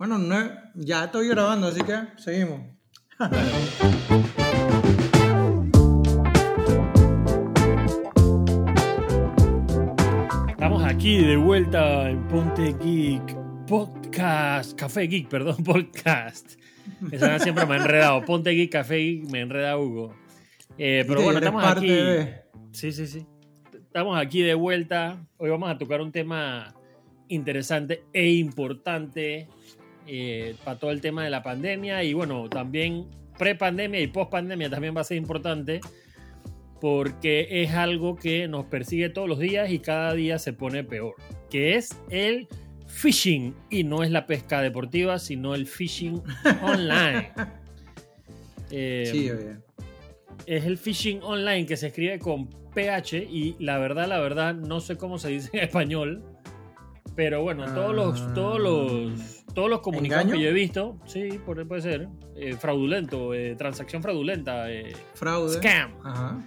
Bueno, no, ya estoy grabando, así que seguimos. Estamos aquí de vuelta en Ponte Geek Podcast, Café Geek, perdón, podcast. Esa siempre me ha enredado. Ponte Geek, Café Geek, me enreda Hugo. Eh, pero bueno, estamos aquí. de- Sí, sí, sí. Estamos aquí de vuelta. Hoy vamos a tocar un tema interesante e importante eh, para todo el tema de la pandemia y bueno, también pre-pandemia y post-pandemia también va a ser importante porque es algo que nos persigue todos los días y cada día se pone peor, que es el phishing y no es la pesca deportiva, sino el phishing online. Eh, Sí, oye. es el phishing online que se escribe con PH y la verdad, la verdad, no sé cómo se dice en español. Pero bueno, todos los, Ah. todos los, todos los comunicados ¿Engaño? que yo he visto, sí, puede ser, eh, fraudulento, eh, transacción fraudulenta, eh, Fraude. scam. Ajá.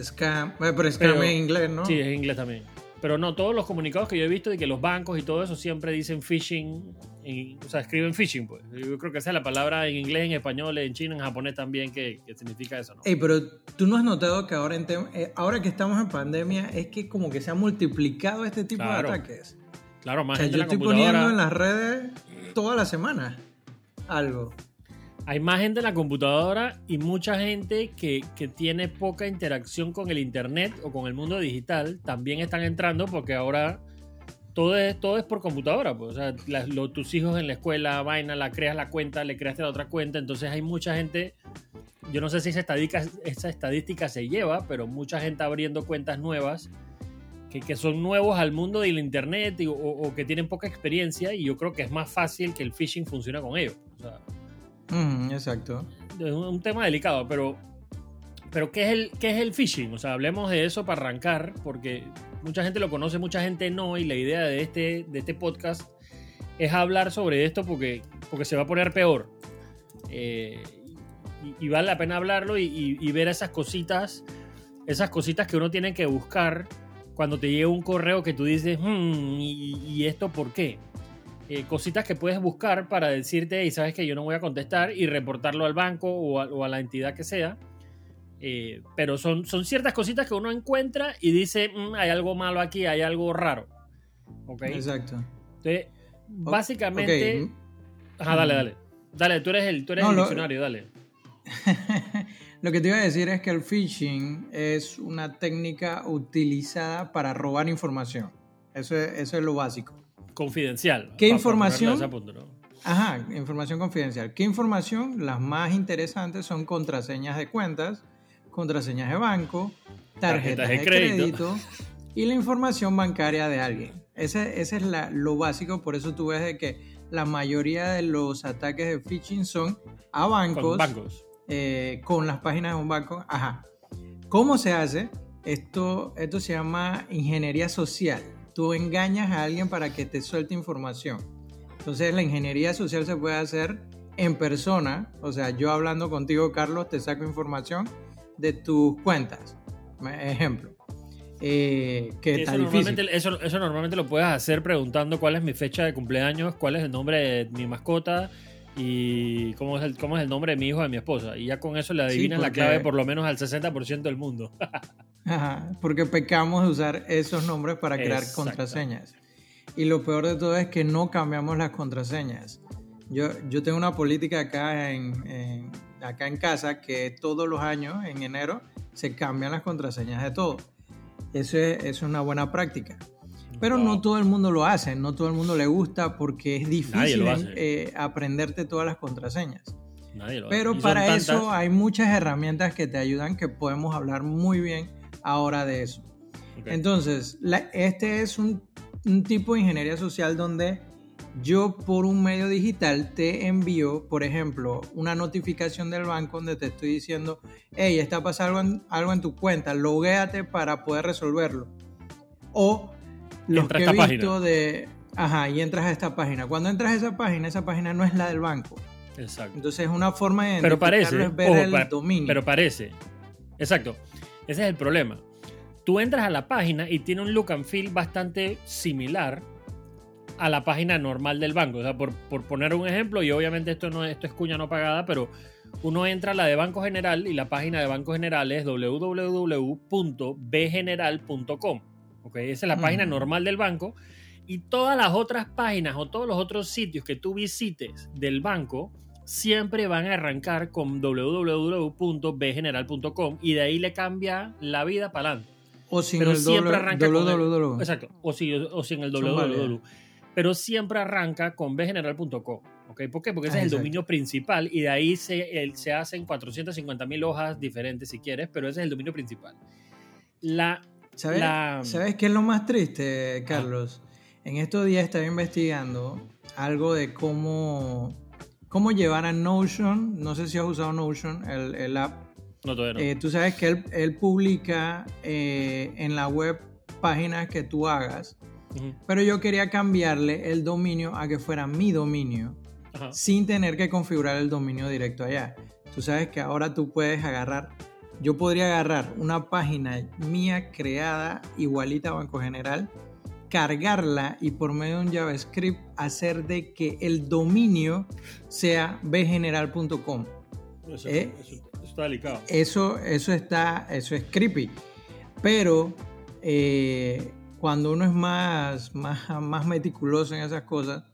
Scam. Pero scam Pero- en inglés, ¿no? Sí, es inglés también. Pero no, todos los comunicados que yo he visto de que los bancos y todo eso siempre dicen phishing, en- o sea, escriben phishing, pues. Yo creo que esa es la palabra en inglés, en español, en chino, en japonés también, que, que significa eso, ¿no? Ey, pero tú no has notado que ahora, en ahora que estamos en pandemia es que como que se ha multiplicado este tipo Claro. de ataques. Claro, O más sea, gente yo en la estoy poniendo en las redes toda la semana algo. Hay más gente en la computadora y mucha gente que, que tiene poca interacción con el internet o con el mundo digital también están entrando porque ahora todo es, todo es por computadora. Pues. O sea, lo- tus hijos en la escuela, vaina, la creas la cuenta, le creaste la otra cuenta. Entonces hay mucha gente, yo no sé si esa estadística, esa estadística se lleva, pero mucha gente abriendo cuentas nuevas que, que son nuevos al mundo del internet y- o, o que tienen poca experiencia y yo creo que es más fácil que el phishing funcione con ellos. O sea, Ujú, exacto. es un, un tema delicado, pero, pero ¿qué, es el, ¿qué es el phishing? O sea, hablemos de eso para arrancar, porque mucha gente lo conoce, mucha gente no, y la idea de este, de este podcast es hablar sobre esto porque, porque se va a poner peor. Eh, y, y vale la pena hablarlo y, y- y ver esas cositas, esas cositas que uno tiene que buscar cuando te llega un correo que tú dices, "Hmm, ¿y, y esto por qué? eh, cositas que puedes buscar para decirte, y sabes que yo no voy a contestar y reportarlo al banco o a, o a la entidad que sea. Eh, pero son, son ciertas cositas que uno encuentra y dice, "Mm, hay algo malo aquí, hay algo raro. ¿Ok? Exacto. Entonces, básicamente... Ok. Ajá, dale, dale. Dale, tú eres el, tú eres No, el lo- diccionario, dale. Lo que te iba a decir es que el phishing es una técnica utilizada para robar información. Eso es, eso es lo básico. Confidencial. ¿Qué información? Ajá, información confidencial. ¿Qué información? Las más interesantes son contraseñas de cuentas, contraseñas de banco, tarjetas, Tarjetas de de crédito. crédito. y la información bancaria de alguien. Ese, ese es la- lo básico, por eso tú ves de que la mayoría de los ataques de phishing son a Con bancos, bancos. Eh, con las páginas de un banco. Ajá. ¿Cómo se hace? Esto, esto se llama ingeniería social. Tú engañas a alguien para que te suelte información. Entonces la ingeniería social se puede hacer en persona. O sea, yo hablando contigo, Carlos, te saco información de tus cuentas. Ejemplo. Eh, que Eso está normalmente, eso, eso normalmente lo puedes hacer preguntando cuál es mi fecha de cumpleaños, cuál es el nombre de mi mascota y cómo es el, cómo es el nombre de mi hijo de mi esposa. Y ya con eso le Sí, adivinas la clave por lo menos al 60% del mundo. Ajá, porque pecamos de usar esos nombres para crear contraseñas. Y lo peor de todo es que no cambiamos las contraseñas. Yo, yo tengo una política acá en, en- acá en casa que todos los años, en enero, se cambian las contraseñas de todo. Eso es, eso es una buena práctica. Pero no Wow. todo el mundo lo hace, no todo el mundo le gusta porque es difícil hace. eh, aprenderte todas las contraseñas. Nadie lo hace. Pero son para tantas- eso hay muchas herramientas que te ayudan que podemos hablar muy bien ahora de eso. Ok. Entonces, la- este es un, un tipo de ingeniería social donde yo por un medio digital te envío, por ejemplo, una notificación del banco donde te estoy diciendo, hey, está pasando algo en, algo en tu cuenta, loguéate para poder resolverlo. O los Entra que he visto página. de... Ajá, y entras a esta página. Cuando entras a esa página, esa página no es la del banco. Exacto. Entonces es una forma de Pero parece, es ver ojo, el pa- dominio. pero parece. Exacto. Ese es el problema. Tú entras a la página y tiene un look and feel bastante similar, a la página normal del banco. O sea, por, poner un ejemplo, y obviamente esto, no, esto es cuña no pagada, pero uno entra a la de Banco General y la página de Banco General es www.bgeneral.com. ¿okay? Esa es la página normal del banco. Y todas las otras páginas o todos los otros sitios que tú visites del banco siempre van a arrancar con www.bgeneral.com y de ahí le cambia la vida para adelante. O sin Pero el siempre arranca con Exacto, o, si, o sin el www. Pero siempre arranca con bgeneral.com. ¿okay? ¿Por qué? Porque ese es el dominio principal y de ahí se, se hacen 450 mil hojas diferentes si quieres, pero ese es el dominio principal. La, ¿Sabes, ¿Sabes qué es lo más triste, Carlos? En estos días estaba investigando algo de cómo cómo llevar a Notion. No sé si has usado Notion, el, el app. No, todavía no. Eh, tú sabes que él, él publica eh, en la web páginas que tú hagas. Pero yo quería cambiarle el dominio a que fuera mi dominio sin tener que configurar el dominio directo allá. Tú sabes que ahora tú puedes agarrar, yo podría agarrar una página mía creada igualita a Banco General cargarla y por medio de un JavaScript hacer de que el dominio sea bgeneral.com. Eso, ¿Eh? está delicado. Eso, eso, está, eso es creepy. Pero eh, cuando uno es más, más, más meticuloso en esas cosas,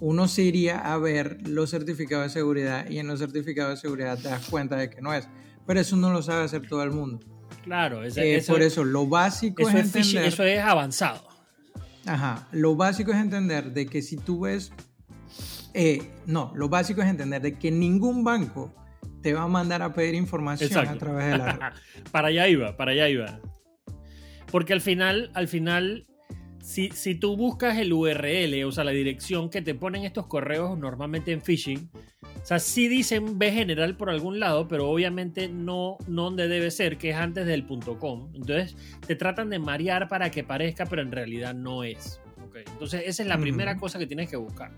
uno se iría a ver los certificados de seguridad y en los certificados de seguridad te das cuenta de que no es. Pero eso no lo sabe hacer todo el mundo. Claro, eh, por eso lo básico es, eso es avanzado. Ajá, lo básico es entender de que si tú ves, eh, no, lo básico es entender de que ningún banco te va a mandar a pedir información a través de la red. para allá iba, para allá iba. Porque al final, al final, si, si tú buscas el URL, o sea, la dirección que te ponen estos correos normalmente en phishing, o sea, sí dicen B general por algún lado, pero obviamente no, no donde debe ser, que es antes del .com. Entonces te tratan de marear para que parezca, pero en realidad no es. Entonces esa es la primera cosa que tienes que buscar.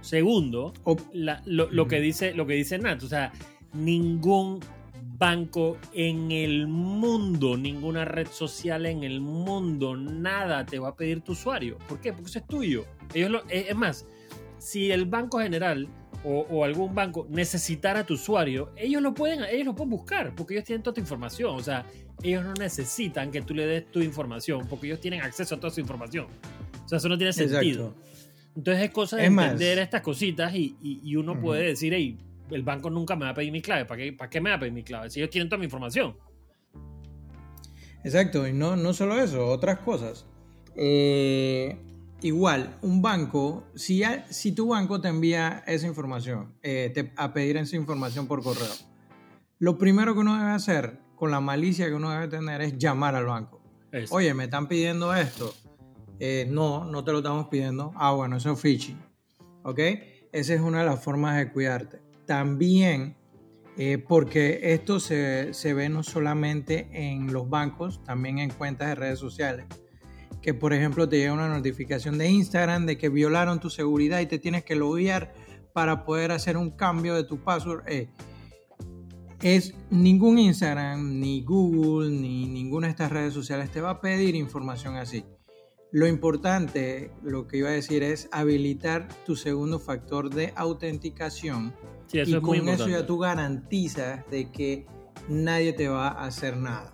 Segundo, lo, que dice, lo que dice Nat, o sea, ningún banco en el mundo, ninguna red social en el mundo, nada te va a pedir tu usuario. ¿Por qué? Porque eso es tuyo. Ellos es más, si el banco general o, algún banco necesitara tu usuario, ellos lo pueden, ellos lo pueden buscar porque ellos tienen toda tu información. O sea, ellos no necesitan que tú le des tu información porque ellos tienen acceso a toda su información. O sea, eso no tiene sentido. Entonces es cosa de entender estas cositas y, uno puede decir, hey, el banco nunca me va a pedir mi clave. ¿Para qué, ¿Para qué me va a pedir mi clave? Si ellos tienen toda mi información. Exacto, y no, no solo eso, otras cosas. Eh, igual, un banco, si, si tu banco te envía esa información, eh, a pedir esa información por correo, lo primero que uno debe hacer con la malicia que uno debe tener es llamar al banco. Oye, me están pidiendo esto. Eh, no, no te lo estamos pidiendo. Ah, bueno, eso es phishing. ¿Ok? Esa es una de las formas de cuidarte. También, eh, porque esto se, se ve no solamente en los bancos, también en cuentas de redes sociales que por ejemplo te llega una notificación de Instagram de que violaron tu seguridad y te tienes que loguear para poder hacer un cambio de tu password. Eh, es ningún Instagram, ni Google, ni ninguna de estas redes sociales te va a pedir información así. Lo importante, lo que iba a decir es habilitar tu segundo factor de autenticación. Y con eso ya tú garantizas de que nadie te va a hacer nada.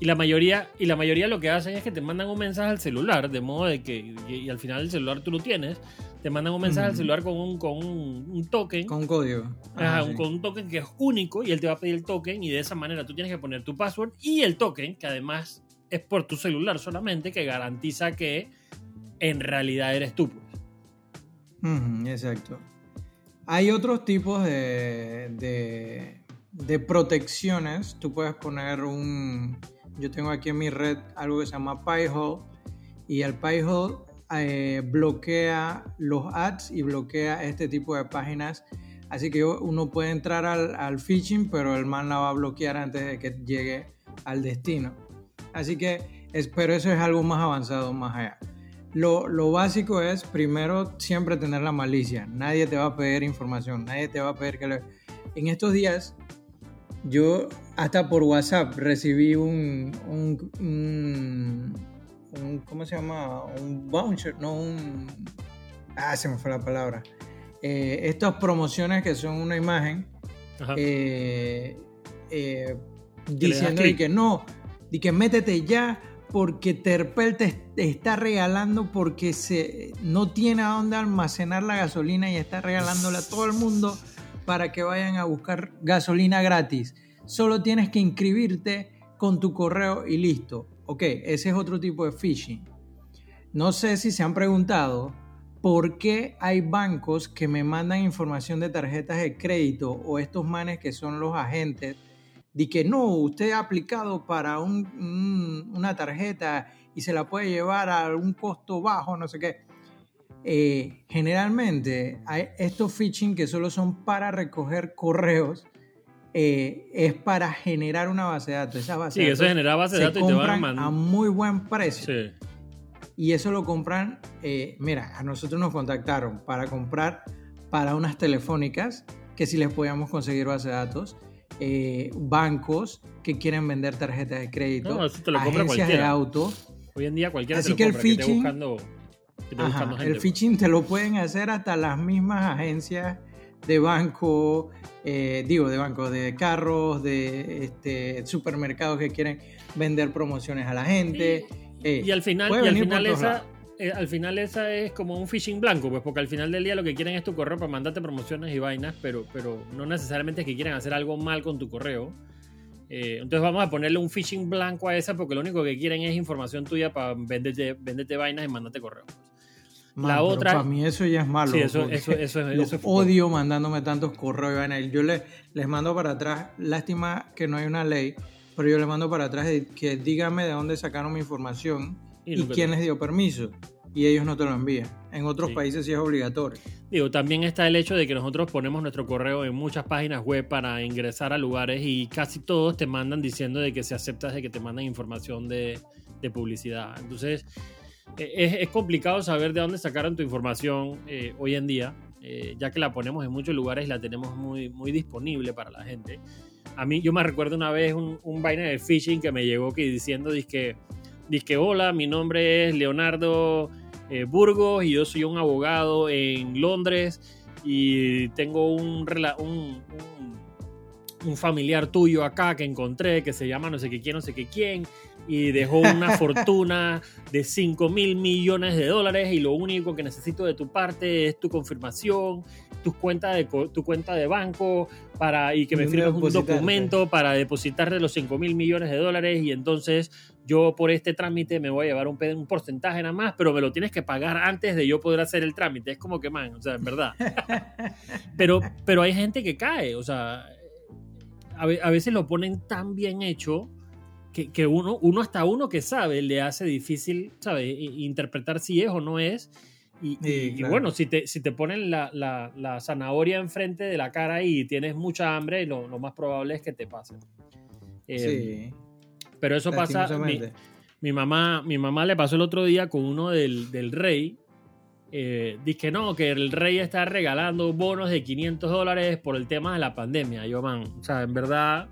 Y la mayoría, y la mayoría lo que hacen es que te mandan un mensaje al celular, de modo de que, y, al final el celular tú lo tienes, te mandan un mensaje al celular con un, con un, token. Con un código. Ajá, con un token que es único y él te va a pedir el token y de esa manera tú tienes que poner tu password y el token, que además es por tu celular solamente, que garantiza que en realidad eres tú. Pues. exacto. Hay otros tipos de, de, protecciones. Tú puedes poner un yo tengo aquí en mi red algo que se llama Pi-hole y el Pi-hole eh, bloquea los ads y bloquea este tipo de páginas. Así que uno puede entrar al, phishing, pero el man la va a bloquear antes de que llegue al destino. Así que, pero eso es algo más avanzado, más allá. Lo, lo, básico es primero siempre tener la malicia. Nadie te va a pedir información, nadie te va a pedir que le... En estos días yo hasta por WhatsApp recibí un, un, ¿cómo se llama? Un voucher, no un... Ah, se me fue la palabra. Eh, estas promociones que son una imagen eh, eh, diciendo que no, y que métete ya porque Terpel te, está regalando porque se, no tiene a dónde almacenar la gasolina y está regalándola a todo el mundo para que vayan a buscar gasolina gratis. Solo tienes que inscribirte con tu correo y listo. Ok, ese es otro tipo de phishing. No sé si se han preguntado por qué hay bancos que me mandan información de tarjetas de crédito o estos manes que son los agentes de que no, usted ha aplicado para una tarjeta y se la puede llevar a un costo bajo, no sé qué. Eh, generalmente hay estos phishing que solo son para recoger correos eh, es para generar una base de datos. Esa base sí, eso genera base de datos y te van a. A muy buen precio. Sí. Y eso lo compran, eh, mira, a nosotros nos contactaron para comprar para unas telefónicas que si les podíamos conseguir base de datos eh, bancos que quieren vender tarjetas de crédito, agencias de auto. Hoy en día cualquiera Así que el phishing, el phishing te lo pueden hacer hasta las mismas agencias de banco, eh, digo, de banco, de carros, de este, supermercados que quieren vender promociones a la gente. y eh, al final, y al final esa, eh, al final esa es como un phishing blanco, pues porque al final del día lo que quieren es tu correo para mandarte promociones y vainas, pero, pero no necesariamente es que quieran hacer algo mal con tu correo. Eh, entonces vamos a ponerle un phishing blanco a esa porque lo único que quieren es información tuya para venderte, venderte vainas y mandarte correo. la otra. Para mí eso ya es malo. Sí, eso, eso, eso, eso, odio mandándome tantos correos y vainas. Yo les, les mando para atrás. Lástima que no hay una ley, pero yo les mando para atrás que dígame de dónde sacaron mi información y, quién les dio permiso. Y ellos no te lo envían. En otros países sí es obligatorio. Digo, también está el hecho de que nosotros ponemos nuestro correo en muchas páginas web para ingresar a lugares y casi todos te mandan diciendo de que se aceptas de que te mandan información de, de publicidad. Entonces, e, es, es, complicado saber de dónde sacaron tu información eh, hoy en día, eh, ya que la ponemos en muchos lugares y la tenemos muy, muy disponible para la gente. A mí, yo me recuerdo una vez un, un vaina de phishing que me llegó que diciendo que Dice hola, mi nombre es Leonardo eh, Burgos y yo soy un abogado en Londres y tengo un, un, un, familiar tuyo acá que encontré que se llama no sé qué quién, no sé qué quién y dejó una fortuna de 5 mil millones de dólares y lo único que necesito de tu parte es tu confirmación, tu cuenta de, tu cuenta de banco para, y que me firmes un documento para depositarle los 5 mil millones de dólares y entonces yo por este trámite me voy a llevar un, un, porcentaje nada más, pero me lo tienes que pagar antes de yo poder hacer el trámite. Es como que, man, o sea, en verdad. pero, pero hay gente que cae, o sea, a, a veces lo ponen tan bien hecho que, uno, uno hasta uno que sabe le hace difícil, ¿sabe? Interpretar si es o no es. Y, bueno, si te, si te ponen la, la, zanahoria enfrente de la cara y tienes mucha hambre, lo, lo más probable es que te pase. Eh, pero eso pasa. Mi, mamá, mi mamá le pasó el otro día con uno del, del rey. Eh, dice que no, que el rey está regalando bonos de 500 dólares por el tema de la pandemia. Yo, man, o sea, en verdad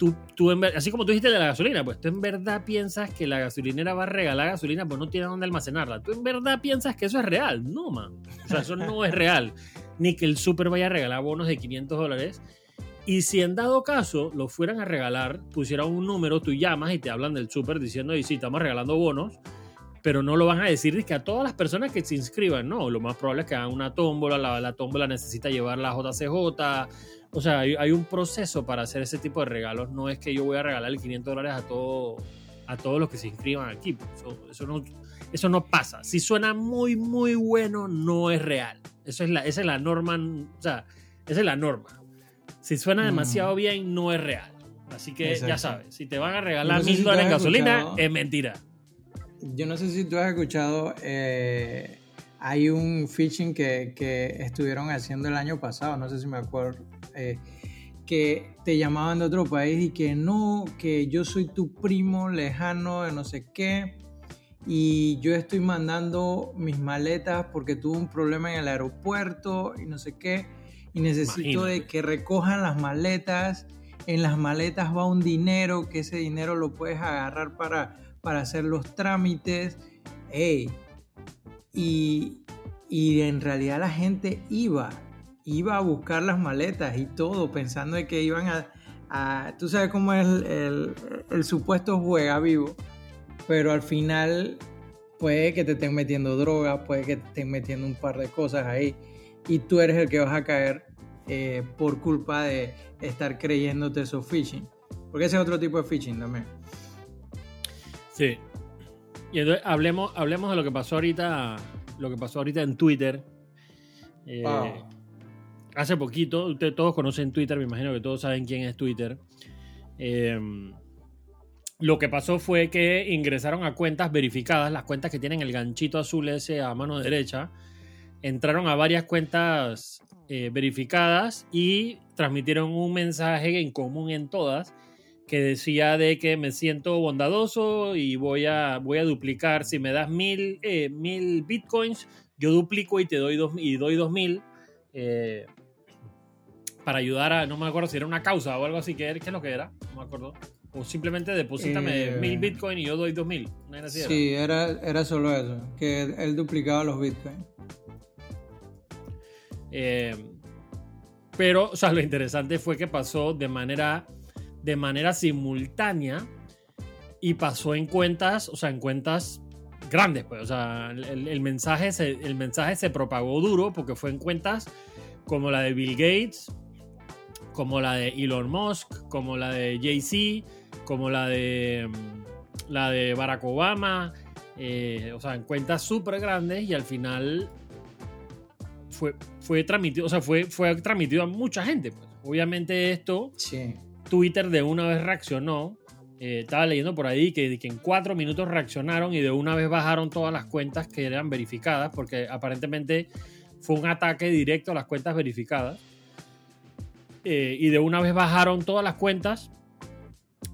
tú, así como tú dijiste de la gasolina, pues tú en verdad piensas que la gasolinera va a regalar gasolina, pues no tiene dónde almacenarla. Tú en verdad piensas que eso es real. No, man. O sea, eso no es real. Ni que el super vaya a regalar bonos de 500 dólares. Y si en dado caso lo fueran a regalar, pusieran un número, tú llamas y te hablan del super diciendo, y sí, estamos regalando bonos, pero no lo van a decir que a todas las personas que se inscriban, no, lo más probable es que hagan una tómbola, la, la tómbola necesita llevar la JCJ, o sea, hay, un proceso para hacer ese tipo de regalos. No es que yo voy a regalar 500 dólares a, todo, a todos los que se inscriban aquí. Eso, no, eso no pasa. Si suena muy, muy bueno, no es real. Eso es la, esa es la norma. O sea, esa es la norma. Si suena demasiado mm. bien, no es real. Así que ya sabes, si te van a regalar mil dólares en gasolina, es mentira. Yo no sé si tú has escuchado, eh, hay un phishing que, que, estuvieron haciendo el año pasado, no sé si me acuerdo, eh, que te llamaban de otro país y que no, que yo soy tu primo lejano de no sé qué y yo estoy mandando mis maletas porque tuve un problema en el aeropuerto y no sé qué y necesito de que recojan las maletas. En las maletas va un dinero, que ese dinero lo puedes agarrar para para hacer los trámites. Y, y en realidad la gente iba, iba a buscar las maletas y todo, pensando de que iban a... tú sabes cómo es el, el, supuesto juega vivo, pero al final puede que te estén metiendo droga, puede que te estén metiendo un par de cosas ahí y tú eres el que vas a caer eh, por culpa de estar creyéndote eso phishing. Porque ese es otro tipo de phishing también. Sí. Y entonces hablemos, hablemos de lo que pasó ahorita, lo que pasó ahorita en Twitter. Eh, hace poquito, ustedes todos conocen Twitter, me imagino que todos saben quién es Twitter. Em, lo que pasó fue que ingresaron a cuentas verificadas, las cuentas que tienen el ganchito azul ese a mano derecha, entraron a varias cuentas eh, verificadas y transmitieron un mensaje en común en todas que decía de que me siento bondadoso y voy a, voy a duplicar, si me das mil, eh, mil bitcoins, yo duplico y te doy dos, y doy dos mil eh, para ayudar a, no me acuerdo si era una causa o algo así, ¿qué, qué es lo que era? No me acuerdo. O simplemente deposítame mil bitcoins y yo doy dos mil. Sí, era, era solo eso, que él duplicaba los bitcoins. Eh, pero, o sea, lo interesante fue que pasó de manera, de manera simultánea y pasó en cuentas, o sea, en cuentas grandes, pues, o sea, el, mensaje, se, el mensaje se propagó duro porque fue en cuentas como la de Bill Gates, como la de Elon Musk, como la de Jay-Z, como la de, mm, la de Barack Obama, eh, o sea, en cuentas súper grandes y al final fue, fue transmitido, o sea, fue, fue transmitido a mucha gente. Pues. Obviamente esto, Twitter de una vez reaccionó. Eh, estaba leyendo por ahí que, en cuatro minutos reaccionaron y de una vez bajaron todas las cuentas que eran verificadas, porque aparentemente fue un ataque directo a las cuentas verificadas. Eh, y de una vez bajaron todas las cuentas.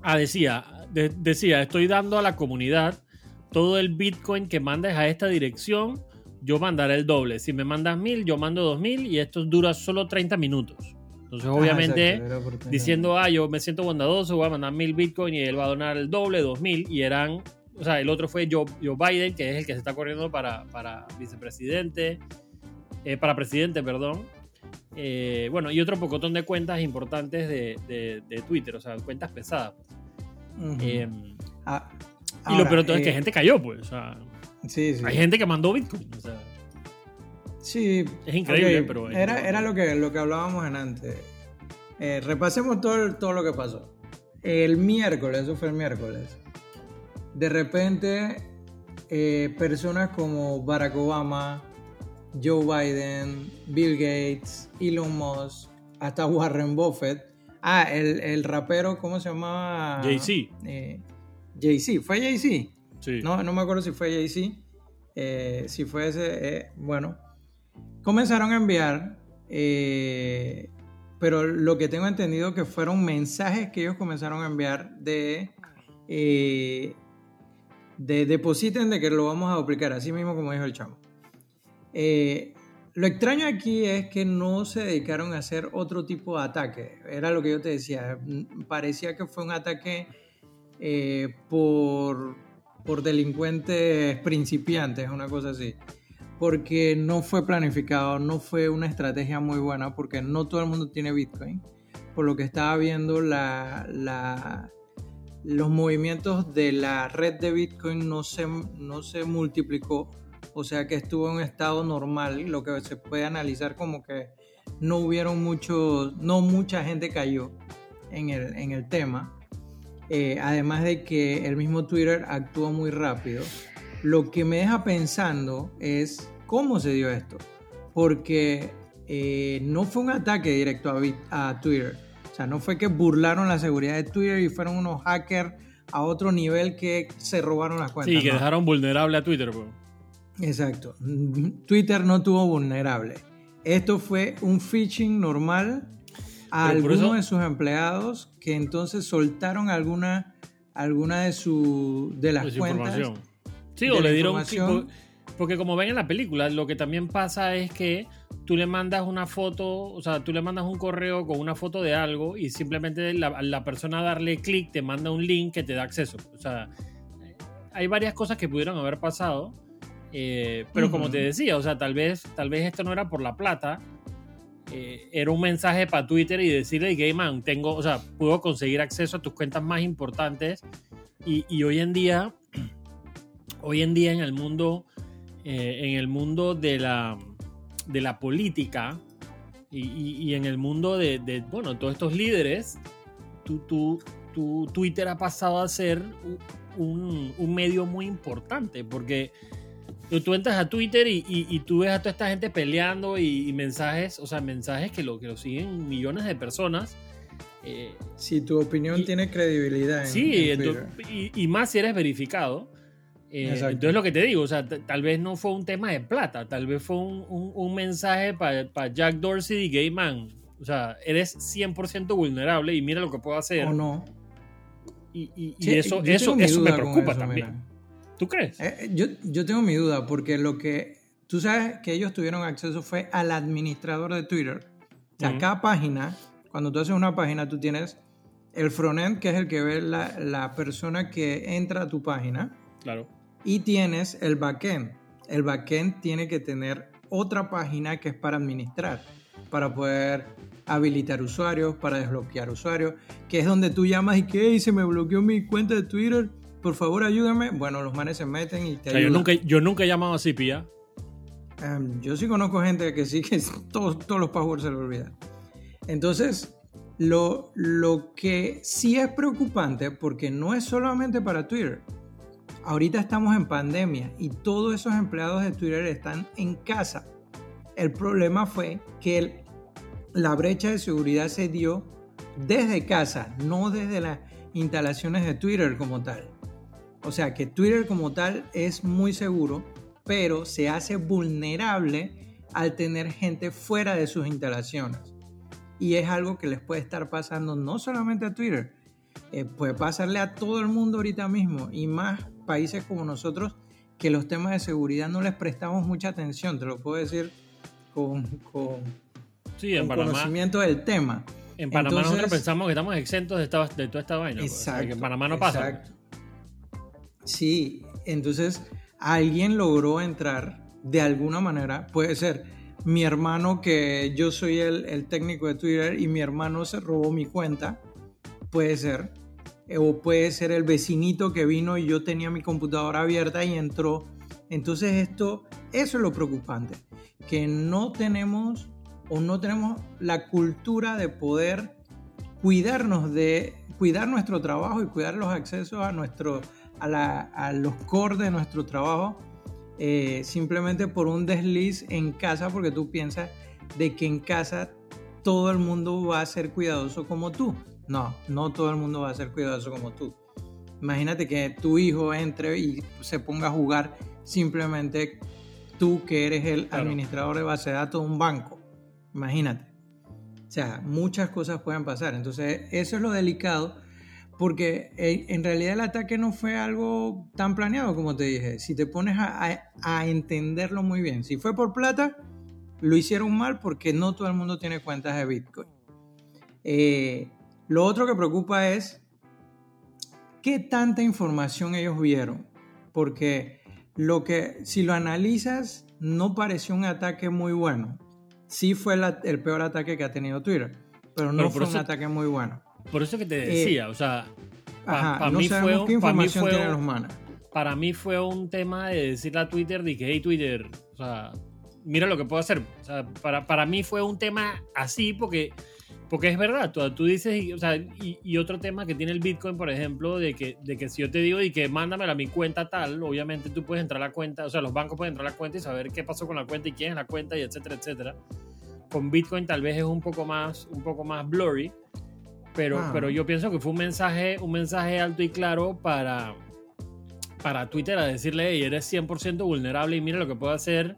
Ah, decía, decía, estoy dando a la comunidad todo el Bitcoin que mandes a esta dirección yo mandaré el doble. Si me mandas mil, yo mando dos mil y esto dura solo 30 minutos. Entonces, ah, obviamente, diciendo, ah, yo me siento bondadoso, voy a mandar mil bitcoin y él va a donar el doble, dos mil, y eran, o sea, el otro fue Joe, Biden, que es el que se está corriendo para, para vicepresidente, eh, para presidente, perdón. Eh, bueno, y otro pocotón de cuentas importantes de, de, Twitter, o sea, cuentas pesadas. Em, ah, y lo peor todo es que eh, gente cayó, pues. O sea, hay gente que mandó Bitcoin. Sí. Es increíble, pero. era, era lo, que, lo que hablábamos en antes. Eh, repasemos todo, todo lo que pasó. El miércoles, eso fue el miércoles. De repente, eh, personas como Barack Obama, Joe Biden, Bill Gates, Elon Musk, hasta Warren Buffett. Ah, el, el rapero, ¿cómo se llamaba? Jay-Z. Eh, Jay-Z, ¿fue Jay-Z? No, no me acuerdo si fue Jay-Z. Eh, si fue ese. Eh, bueno. Comenzaron a enviar. Eh, pero lo que tengo entendido que fueron mensajes que ellos comenzaron a enviar de. de depositen de que lo vamos a duplicar, así mismo como dijo el chamo. lo extraño aquí es que no se dedicaron a hacer otro tipo de ataque. Era lo que yo te decía. Parecía que fue un ataque por por delincuentes principiantes, una cosa así. Porque no fue planificado, no fue una estrategia muy buena, porque no todo el mundo tiene Bitcoin. Por lo que estaba viendo, la, los movimientos de la red de Bitcoin no se, no se multiplicó. O sea que estuvo en un estado normal, lo que se puede analizar como que no hubieron muchos, no mucha gente cayó en el, en el tema. Eh, además de que el mismo Twitter actúa muy rápido, lo que me deja pensando es cómo se dio esto. Porque eh, no fue un ataque directo a, a, Twitter. O sea, no fue que burlaron la seguridad de Twitter y fueron unos hackers a otro nivel que se robaron las cuentas. Sí, que dejaron vulnerable a Twitter. Exacto. Twitter no tuvo vulnerable. Esto fue un phishing normal a algunos de sus empleados que entonces soltaron alguna, alguna de, su, de las cuentas. Sí, o le dieron... Porque como ven en la película, lo que también pasa es que tú le mandas una foto, o sea, tú le mandas un correo con una foto de algo y simplemente la, la persona darle clic te manda un link que te da acceso. O sea, hay varias cosas que pudieron haber pasado. Eh, pero como te decía, o sea, tal vez, tal vez esto no era por la plata. Eh, era un mensaje para Twitter y decirle, Gay man, tengo, o sea, puedo conseguir acceso a tus cuentas más importantes. Y, y hoy en día, hoy en día en el mundo, eh, en el mundo de la, de la política y, y, en el mundo de, de, bueno, todos estos líderes, tú, tú, tu Twitter ha pasado a ser un, un medio muy importante porque tú entras a Twitter y, y, tú ves a toda esta gente peleando y, mensajes, o sea, mensajes que lo, que lo siguen millones de personas. Eh, si tu opinión tiene credibilidad. En, sí, y, más si eres verificado. Eh, entonces lo que te digo, o sea, tal vez no fue un tema de plata, tal vez fue un, un, mensaje para Jack Dorsey y Gay Man. O sea, eres 100% vulnerable y mira lo que puedo hacer. O no. Y, eso, eso, eso me preocupa también. ¿Tú crees? Eh, yo, yo tengo mi duda porque lo que tú sabes que ellos tuvieron acceso fue al administrador de Twitter. O sea, cada página, cuando tú haces una página, tú tienes el frontend, que es el que ve la, la, persona que entra a tu página. Claro. Y tienes el backend. El backend tiene que tener otra página que es para administrar, para poder habilitar usuarios, para desbloquear usuarios, que es donde tú llamas y que se me bloqueó mi cuenta de Twitter por favor ayúdame. Bueno, los manes se meten y te ayudan. Yo nunca, yo nunca he llamado así, Pía. Um, yo sí conozco gente que sí, que todos, todos los passwords se lo olvidan. Entonces, lo, lo que sí es preocupante, porque no es solamente para Twitter. Ahorita estamos en pandemia y todos esos empleados de Twitter están en casa. El problema fue que la brecha de seguridad se dio desde casa, no desde las instalaciones de Twitter como tal. O sea que Twitter como tal es muy seguro, pero se hace vulnerable al tener gente fuera de sus instalaciones. Y es algo que les puede estar pasando no solamente a Twitter, eh, puede pasarle a todo el mundo ahorita mismo y más países como nosotros que los temas de seguridad no les prestamos mucha atención, te lo puedo decir con, con, conocimiento del tema. En Panamá nosotros pensamos que estamos exentos de, esta, de toda esta vaina. Pues, exacto. en Panamá no pasa. Exacto. Sí, entonces alguien logró entrar de alguna manera, puede ser mi hermano que yo soy el, técnico de Twitter y mi hermano se robó mi cuenta, puede ser, o puede ser el vecinito que vino y yo tenía mi computadora abierta y entró. Entonces esto, eso es lo preocupante, que no tenemos o no tenemos la cultura de poder cuidarnos de cuidar nuestro trabajo y cuidar los accesos a nuestro a, los core de nuestro trabajo eh, simplemente por un desliz en casa porque tú piensas de que en casa todo el mundo va a ser cuidadoso como tú. No, no todo el mundo va a ser cuidadoso como tú. Imagínate que tu hijo entre y se ponga a jugar simplemente tú que eres el administrador de base de datos de un banco. Imagínate. O sea, muchas cosas pueden pasar. Entonces, eso es lo delicado porque eh, en realidad el ataque no fue algo tan planeado como te dije. Si te pones a, entenderlo muy bien, si fue por plata, lo hicieron mal porque no todo el mundo tiene cuentas de Bitcoin. Eh, lo otro que preocupa es qué tanta información ellos vieron, porque lo que si lo analizas no pareció un ataque muy bueno. Sí fue el peor ataque que ha tenido Twitter, pero no fue un ataque muy bueno. Por eso que te decía, o sea, para mí fue, qué información los Para mí fue un tema de decirle a Twitter, que, hey Twitter, o sea, mira lo que puedo hacer. O sea, para, para mí fue un tema así porque, porque es verdad, tú, tú dices, y, o sea, y, otro tema que tiene el Bitcoin, por ejemplo, de que, de que si yo te digo y que mándamela a mi cuenta tal, obviamente tú puedes entrar a la cuenta, o sea, los bancos pueden entrar a la cuenta y saber qué pasó con la cuenta y quién es la cuenta y etcétera, etcétera. Con Bitcoin tal vez es un poco más, un poco más blurry. Pero, ah. pero yo pienso que fue un mensaje, un mensaje alto y claro para, para Twitter a decirle, hey, eres 100% vulnerable y mira lo que puedo hacer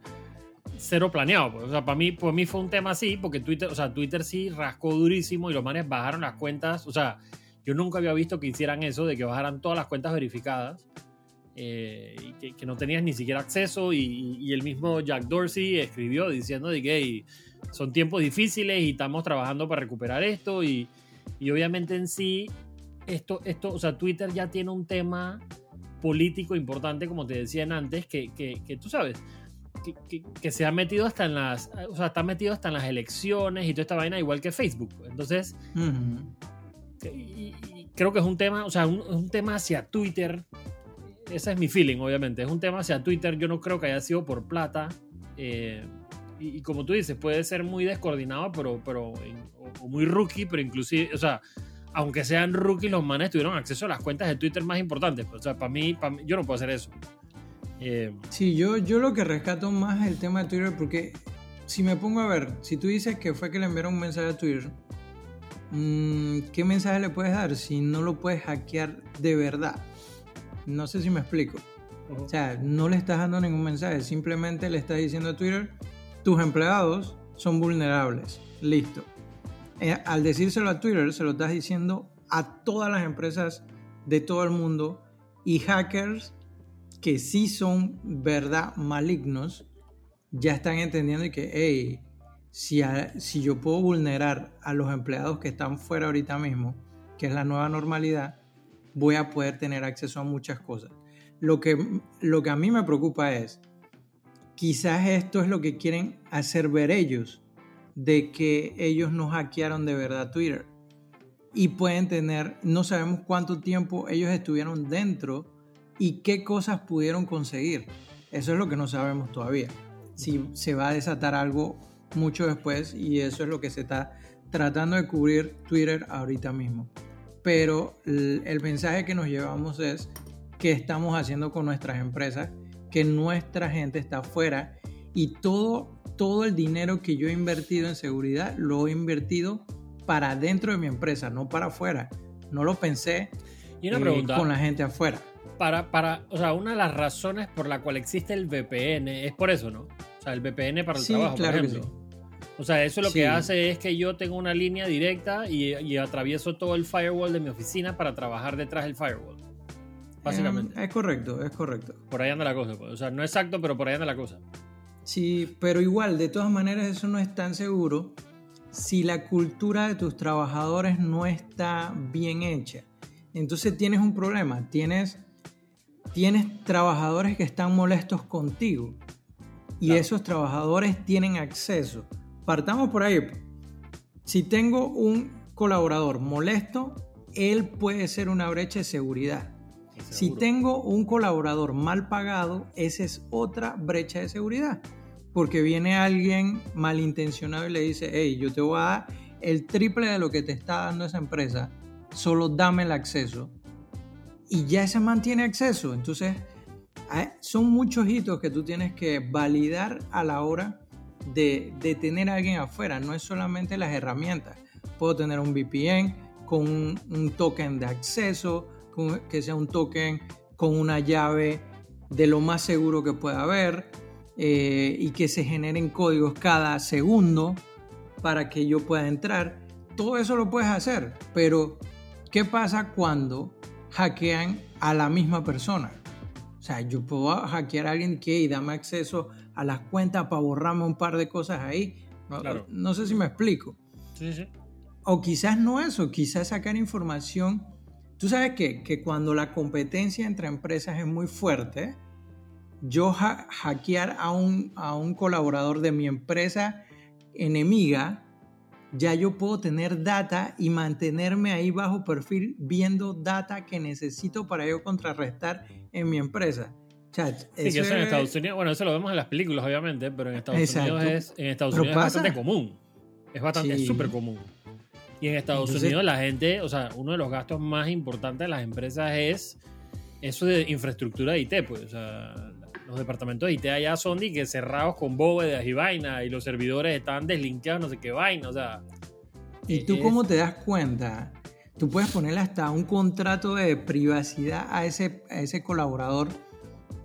cero planeado. Pues. O sea, para mí, para mí fue un tema así, porque Twitter, o sea, Twitter sí rascó durísimo y los manes bajaron las cuentas. O sea, yo nunca había visto que hicieran eso, de que bajaran todas las cuentas verificadas. Eh, y que, no tenías ni siquiera acceso y, y, el mismo Jack Dorsey escribió diciendo de que son tiempos difíciles y estamos trabajando para recuperar esto y, y obviamente en sí, esto, esto, o sea, Twitter ya tiene un tema político importante, como te decían antes, que, tú sabes, que, se ha metido hasta en las, o sea, está metido hasta en las elecciones y toda esta vaina, igual que Facebook. Entonces, creo que es un tema, o sea, un, un tema hacia Twitter. Ese es mi feeling, obviamente. Es un tema hacia Twitter. Yo no creo que haya sido por plata. Eh, y, como tú dices, puede ser muy descoordinado, pero, pero o, muy rookie, pero inclusive, o sea, aunque sean rookies, los manes tuvieron acceso a las cuentas de Twitter más importantes. O sea, para mí, yo no puedo hacer eso. Eh, sí, yo, yo lo que rescato más es el tema de Twitter, porque si me pongo a ver, si tú dices que fue que le enviaron un mensaje a Twitter, mm, ¿qué mensaje le puedes dar si no lo puedes hackear de verdad? No sé si me explico. O sea, no le estás dando ningún mensaje, simplemente le estás diciendo a Twitter, tus empleados son vulnerables. Listo. Eh, al decírselo a Twitter, se lo estás diciendo a todas las empresas de todo el mundo y hackers que sí son verdad malignos, ya están entendiendo que, hey, si, si yo puedo vulnerar a los empleados que están fuera ahorita mismo, que es la nueva normalidad, voy a poder tener acceso a muchas cosas. Lo que, lo que a mí me preocupa es, quizás esto es lo que quieren hacer ver ellos, de que ellos no hackearon de verdad Twitter. Y pueden tener, no sabemos cuánto tiempo ellos estuvieron dentro y qué cosas pudieron conseguir. Eso es lo que no sabemos todavía. Si se va a desatar algo mucho después y eso es lo que se está tratando de cubrir Twitter ahorita mismo. Pero el, mensaje que nos llevamos es que estamos haciendo con nuestras empresas que nuestra gente está afuera y todo, todo el dinero que yo he invertido en seguridad lo he invertido para dentro de mi empresa, no para afuera. No lo pensé y una pregunta, con la gente afuera. Para, para, o sea, una de las razones por la cual existe el VPN es por eso, ¿no? O sea, el VPN para el trabajo, claro por ejemplo. O sea, eso lo que hace es que yo tengo una línea directa y, y, atravieso todo el firewall de mi oficina para trabajar detrás del firewall. Básicamente. es correcto, es correcto. Por ahí anda la cosa. Pues. O sea, no exacto, pero por ahí anda la cosa. Sí, pero igual, de todas maneras, eso no es tan seguro si la cultura de tus trabajadores no está bien hecha. Entonces tienes un problema. Tienes, tienes trabajadores que están molestos contigo. Y esos trabajadores tienen acceso. Partamos por ahí. Si tengo un colaborador molesto, él puede ser una brecha de seguridad. Si tengo un colaborador mal pagado, esa es otra brecha de seguridad. Porque viene alguien malintencionado y le dice, hey, yo te voy a dar el triple de lo que te está dando esa empresa, solo dame el acceso. Y ya ese man tiene acceso. Entonces, son muchos hitos que tú tienes que validar a la hora de, de tener a alguien afuera. No es solamente las herramientas. Puedo tener un VPN con un token de acceso, que sea un token con una llave de lo más seguro que pueda haber eh, y que se generen códigos cada segundo para que yo pueda entrar. Todo eso lo puedes hacer, pero ¿qué pasa cuando hackean a la misma persona? O sea, yo puedo hackear a alguien que y dame acceso a las cuentas para borrarme un par de cosas ahí. No, no sé si me explico. Sí, sí. O quizás no eso, quizás sacar información Tú sabes que, que cuando la competencia entre empresas es muy fuerte, yo hackear a un, a un colaborador de mi empresa enemiga, ya yo puedo tener data y mantenerme ahí bajo perfil viendo data que necesito para yo contrarrestar en mi empresa. Chat, sí, que eso en Estados Unidos, bueno, eso lo vemos en las películas, obviamente, pero en Estados Unidos es, en Estados Unidos es bastante común. Es bastante, súper común. Y en Estados Unidos la gente, o sea, uno de los gastos más importantes de las empresas es eso de infraestructura de IT, pues, o sea, los departamentos de IT allá son de que cerrados con bóvedas y vaina y los servidores están deslinkeados, no sé qué vaina, o sea. ¿Y tú cómo te das cuenta? Tú puedes ponerle hasta un contrato de privacidad a ese, a ese colaborador,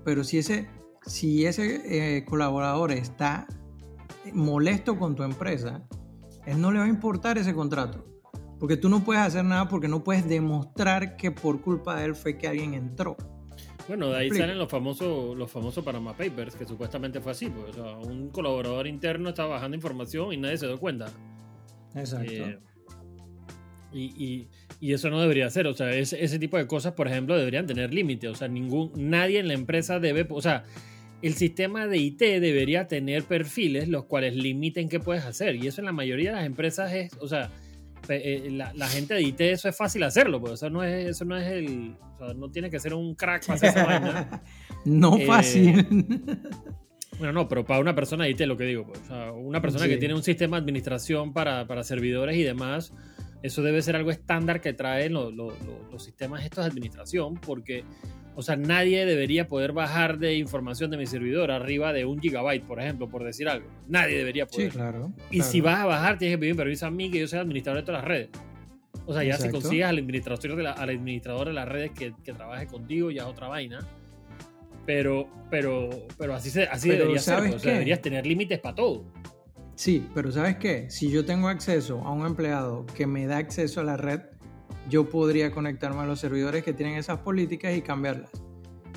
pero si ese, si ese eh, colaborador está molesto con tu empresa, él no le va a importar ese contrato. Porque tú no puedes hacer nada porque no puedes demostrar que por culpa de él fue que alguien entró. Bueno, de ahí salen los famosos, los famosos Panama Papers, que supuestamente fue así. Pues, un colaborador interno estaba bajando información y nadie se dio cuenta. Exacto. Eh, y, Y eso no debería ser, o sea, ese, ese tipo de cosas, por ejemplo, deberían tener límite, o sea, ningún, nadie en la empresa debe, o sea, el sistema de IT debería tener perfiles los cuales limiten qué puedes hacer. Y eso en la mayoría de las empresas es, o sea, eh, la, gente de IT eso es fácil hacerlo, pues eso no es, eso no es el, o sea, no tiene que ser un crack para hacer esa vaina. No Eh, fácil. Bueno, no, pero para una persona de IT lo que digo, pues, o sea, una persona Sí. que tiene un sistema de administración para, para servidores y demás, eso debe ser algo estándar que traen lo- lo- lo- los sistemas estos de administración, porque, o sea, nadie debería poder bajar de información de mi servidor arriba de un gigabyte, por ejemplo, por decir algo. Nadie debería Sí, poder. claro. Y claro. si vas a bajar, tienes que pedir permiso a mí, que yo sea administrador de todas las redes. O sea, ya Exacto. si consigues al administrador de, la- al administrador de las redes que, que trabaje contigo, ya es otra vaina. Pero, pero, pero así, se, así Pero, debería ser. ¿sabes pues, o sea, deberías tener límites para todo. Sí, pero ¿sabes qué? Si yo tengo acceso a un empleado que me da acceso a la red, yo podría conectarme a los servidores que tienen esas políticas y cambiarlas.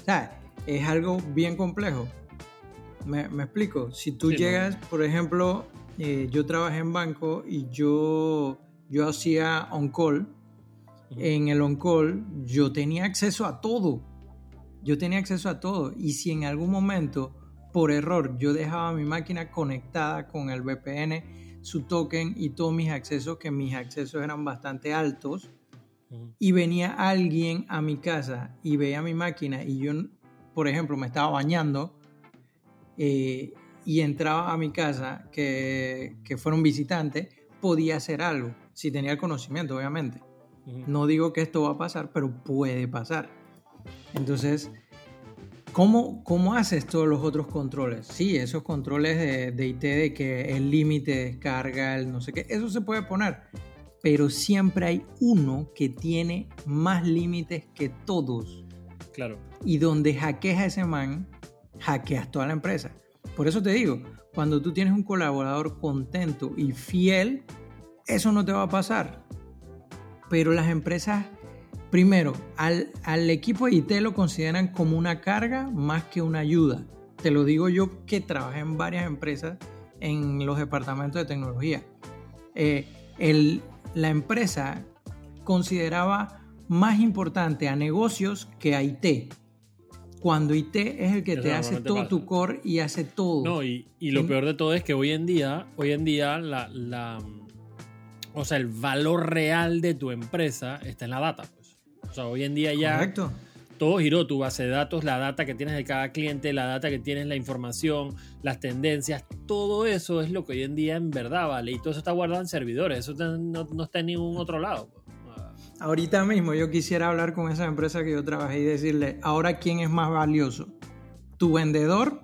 O sea, es algo bien complejo. Me, me explico. Si tú Sí, ¿no? llegas, por ejemplo, eh, yo trabajé en banco y yo, yo hacía on-call. En el on-call yo tenía acceso a todo. Yo tenía acceso a todo. Y si en algún momento, por error, yo dejaba mi máquina conectada con el VPN, su token y todos mis accesos, que mis accesos eran bastante altos. Y venía alguien a mi casa y veía mi máquina y yo, por ejemplo, me estaba bañando eh, y entraba a mi casa que, que fuera un visitante, podía hacer algo, si tenía el conocimiento, obviamente. No digo que esto va a pasar, pero puede pasar. Entonces, ¿cómo, cómo haces todos los otros controles? Sí, esos controles de, de IT, de que el límite de descarga, el no sé qué, eso se puede poner. Pero siempre hay uno que tiene más límites que todos. Claro. Y donde hackeas a ese man, hackeas toda la empresa. Por eso te digo, cuando tú tienes un colaborador contento y fiel, eso no te va a pasar. Pero las empresas, primero, al, al equipo de IT lo consideran como una carga más que una ayuda. Te lo digo yo que trabajé en varias empresas en los departamentos de tecnología. Eh, el- la empresa consideraba más importante a negocios que a IT. Cuando IT es el que Eso te hace todo pasa. tu core y hace todo. No, y, y lo peor de todo es que hoy en día, hoy en día, la, la- o sea, el valor real de tu empresa está en la data. Pues. O sea, hoy en día ya Correcto. Todo giró, tu base de datos, la data que tienes de cada cliente, la data que tienes, la información, las tendencias, todo eso es lo que hoy en día en verdad vale. Y todo eso está guardado en servidores, eso no, no está en ningún otro lado. pues. Ah, Ahorita mismo yo quisiera hablar con esa empresa que yo trabajé y decirle, ahora quién es más valioso, tu vendedor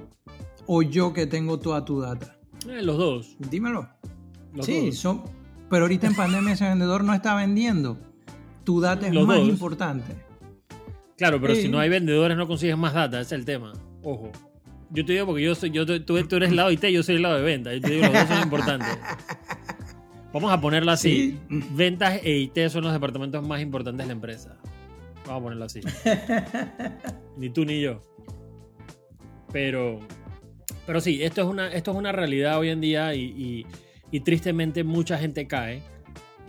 o yo que tengo toda tu data. eh, los dos. Dímelo. Los sí, dos. son, pero ahorita en pandemia ese vendedor no está vendiendo. Tu data es Los más dos. importante. Claro, pero Sí. si no hay vendedores no consigues más data, ese es el tema. Ojo. Yo te digo porque yo soy, yo, tú, tú eres el lado IT, yo soy el lado de venta. Yo te digo, los dos son importantes. Vamos a ponerlo así. Ventas e IT son los departamentos más importantes de la empresa. Vamos a ponerlo así. ni tú ni yo. Pero, pero sí, esto es una, esto es una realidad hoy en día y, y- y tristemente mucha gente cae.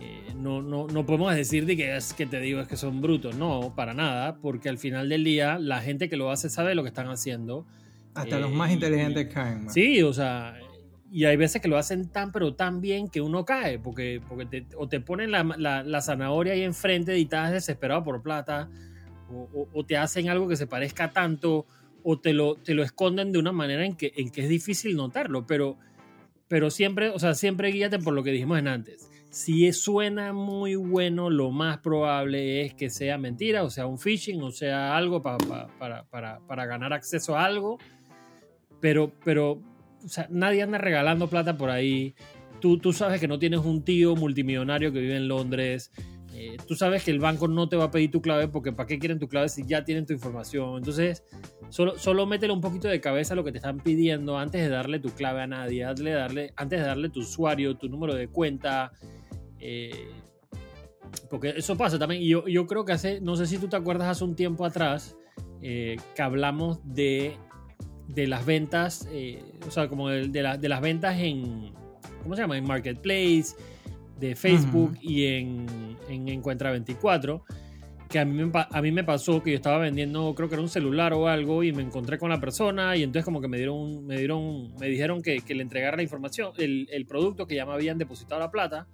Eh, no, no, no podemos decir de que es que te digo es que son brutos, no, para nada, porque al final del día la gente que lo hace sabe lo que están haciendo. Hasta Eh, los más y- inteligentes caen. man. Sí, o sea, y hay veces que lo hacen tan pero tan bien que uno cae, porque, porque te, o te ponen la, la- la zanahoria ahí enfrente y estás desesperado por plata, o, o- o te hacen algo que se parezca tanto, o te lo, te lo esconden de una manera en que, en que es difícil notarlo, pero, pero siempre, o sea, siempre guíate por lo que dijimos en antes. Si suena muy bueno, lo más probable es que sea mentira, o sea, un phishing, o sea, algo pa- pa- para, para, para ganar acceso a algo pero, pero o sea, nadie anda regalando plata por ahí. Tú, tú sabes que no tienes un tío multimillonario que vive en Londres. Eh, tú sabes que el banco no te va a pedir tu clave porque ¿para qué quieren tu clave si ya tienen tu información? Entonces, solo, solo métele un poquito de cabeza a lo que te están pidiendo antes de darle tu clave a nadie, de darle, antes de darle tu usuario, tu número de cuenta. Eh, porque eso pasa también. Y yo, yo creo que hace, no sé si tú te acuerdas hace un tiempo atrás, eh, que hablamos de de las ventas, eh, o sea, como de, de la- de las ventas en, ¿cómo se llama? En Marketplace, de Facebook y en, en Encuentra 24 que a mí, me, a mí me pasó que yo estaba vendiendo, creo que era un celular o algo, y me encontré con la persona y entonces como que me dieron, me dieron, me dijeron que, que le entregara la información, el, el, producto que ya me habían depositado la plata,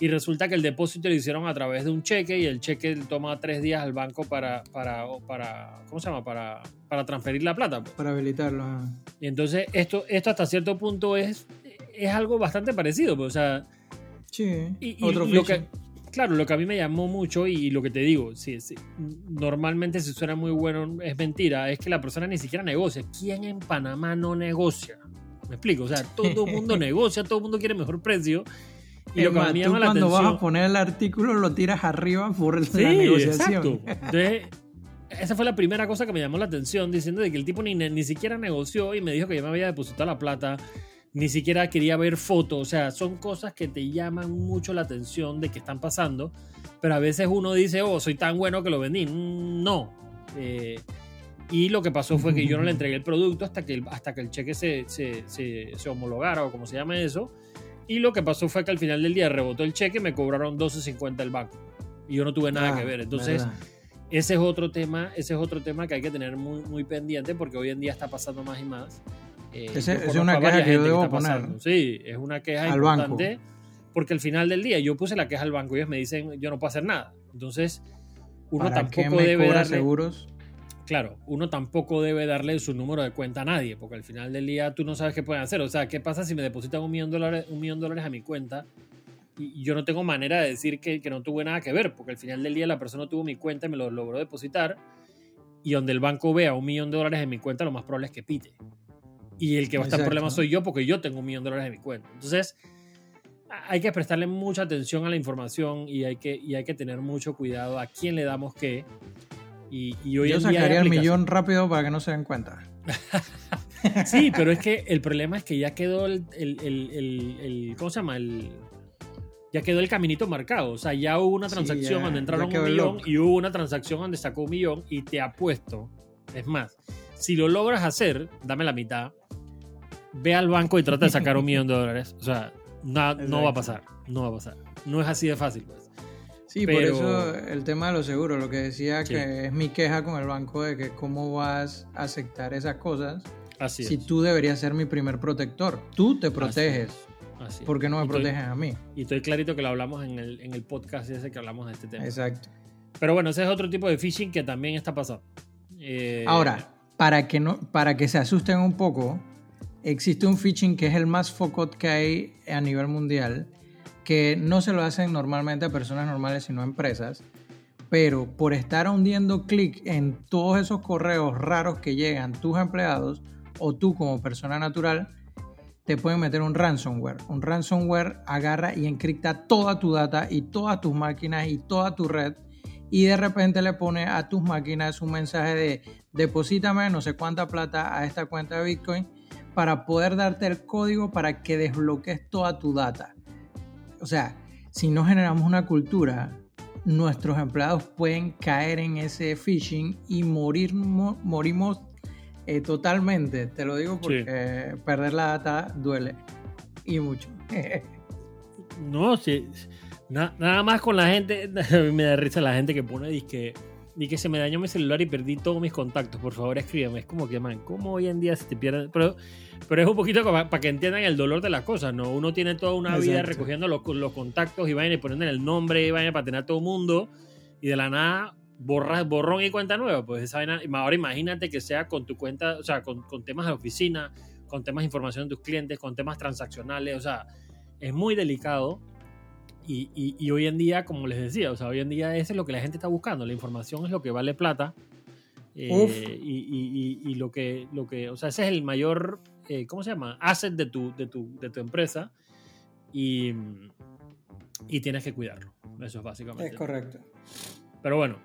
y resulta que el depósito lo hicieron a través de un cheque y el cheque toma tres días al banco para, para, para ¿cómo se llama? Para, para transferir la plata. Pues. Para habilitarlo. Y entonces esto, esto hasta cierto punto es, es algo bastante parecido, pues, o sea... Sí, y, otro lo que, Claro, lo que a mí me llamó mucho y, lo que te digo, sí, normalmente si suena muy bueno es mentira, es que la persona ni siquiera negocia. ¿Quién en Panamá no negocia? Me explico, o sea, todo el mundo negocia, todo el mundo quiere mejor precio. Y lo que a mí me llama la atención. Cuando vas a poner el artículo, lo tiras arriba por sí, la negociación. Exacto. Entonces, esa fue la primera cosa que me llamó la atención, diciendo de que el tipo ni, ni siquiera negoció y me dijo que ya me había depositado la plata ni siquiera quería ver fotos, o sea, son cosas que te llaman mucho la atención de que están pasando, pero a veces uno dice, oh, soy tan bueno que lo vendí. No. Eh, y lo que pasó fue que yo no le entregué el producto hasta que el, hasta que el cheque se, se, se, homologara o como se llama eso. Y lo que pasó fue que al final del día rebotó el cheque y me cobraron 12.50 el banco. Y yo no tuve nada que ah, ver. Entonces, ese es otro tema, ese es otro tema que hay que tener muy, muy pendiente porque hoy en día está pasando más y más. Eh, es una queja que yo debo poner. Sí, es una queja importante. Porque al final del día yo puse la queja al banco y ellos me dicen yo no puedo hacer nada. Entonces, uno tampoco debe darle. seguros? Claro, uno tampoco debe darle su número de cuenta a nadie, porque al final del día tú no sabes qué pueden hacer. O sea, ¿qué pasa si me depositan un millón de dólares, un millón de dólares a mi cuenta y yo no tengo manera de decir que, que, no tuve nada que ver? Porque al final del día la persona tuvo mi cuenta y me lo logró depositar. Y donde el banco vea un millón de dólares en mi cuenta, lo más probable es que pite. Y el que va a estar en problema soy yo porque yo tengo un millón de dólares en mi cuenta. Entonces, hay que prestarle mucha atención a la información y hay que, y hay que tener mucho cuidado a quién le damos qué. Y, y hoy yo sacaría el millón rápido para que no se den cuenta. sí, pero es que el problema es que ya quedó el, el, el, el ¿cómo se llama? El, ya quedó el caminito marcado. O sea, ya hubo una transacción donde entraron un millón y hubo una transacción donde sacó un millón y te apuesto. Es más, si lo logras hacer, dame la mitad ve al banco y trata de sacar un millón de dólares. O sea, no, no va a pasar. No va a pasar. No es así de fácil, pues. Sí, por eso el tema de los seguros, lo que decía que es mi queja con el banco de que cómo vas a aceptar esas cosas así si tú deberías ser mi primer protector. Tú te proteges. Así ¿Por qué no me proteges a mí? Y estoy clarito que lo hablamos en el, en el podcast ese que hablamos de este tema. Exacto. Pero bueno, ese es otro tipo de phishing que también está pasando. Eh, Ahora, para que, no, para que se asusten un poco, existe un phishing que es el más focot que hay a nivel mundial, que no se lo hacen normalmente a personas normales, sino a empresas, pero por estar hundiendo clic en todos esos correos raros que llegan tus empleados o tú como persona natural, te pueden meter un ransomware. Un ransomware agarra y encripta toda tu data y todas tus máquinas y toda tu red y de repente le pone a tus máquinas un mensaje de deposítame no sé cuánta plata a esta cuenta de Bitcoin para poder darte el código para que desbloquees toda tu data. O sea, si no generamos una cultura, nuestros empleados pueden caer en ese phishing y morir, morimos eh, totalmente. Te lo digo porque perder la data duele y mucho. no, sí. nada más con la gente, me da risa la gente que pone disque y que se me dañó mi celular y perdí todos mis contactos. Por favor, escríbeme. Es como que, man, ¿cómo hoy en día se te pierden? Pero, pero es un poquito para que entiendan el dolor de las cosas, ¿no? Uno tiene toda una vida recogiendo los, los contactos y vayan y poniendo el nombre y vayan para tener a todo el mundo y de la nada borras, borrón y cuenta nueva. Pues esa vaina, ahora imagínate que sea con tu cuenta, o sea, con, con temas de oficina, con temas de información de tus clientes, con temas transaccionales, o sea, es muy delicado y, hoy en día, como les decía, o sea, hoy en día eso es lo que la gente está buscando. La información es lo que vale plata. Eh, y, lo que, lo que, o sea, ese es el mayor, eh, ¿cómo se llama? Asset de tu, de tu, de tu empresa. Y, y tienes que cuidarlo. Eso es básicamente. Es correcto. Pero bueno,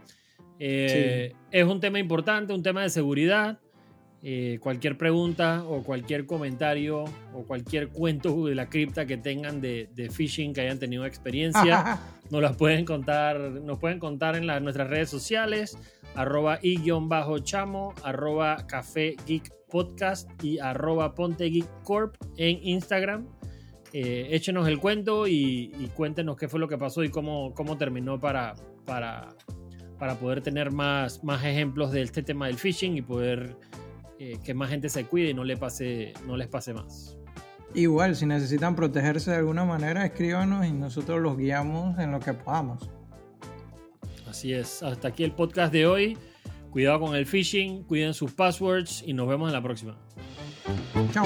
eh, es un tema importante, un tema de seguridad. Eh, cualquier pregunta o cualquier comentario o cualquier cuento de la cripta que tengan de, phishing que hayan tenido experiencia, nos las pueden contar, nos pueden contar en nuestras redes sociales, arroba y-chamo, arroba café geek podcast y arroba ponte geek corp en Instagram. eh, échenos el cuento y, cuéntenos qué fue lo que pasó y cómo, cómo terminó para, para, para poder tener más, más ejemplos de este tema del phishing y poder eh, que más gente se cuide y no, le pase, no les pase más. Igual, si necesitan protegerse de alguna manera, escríbanos y nosotros los guiamos en lo que podamos. Así es, hasta aquí el podcast de hoy. Cuidado con el phishing, cuiden sus passwords y nos vemos en la próxima. Chao.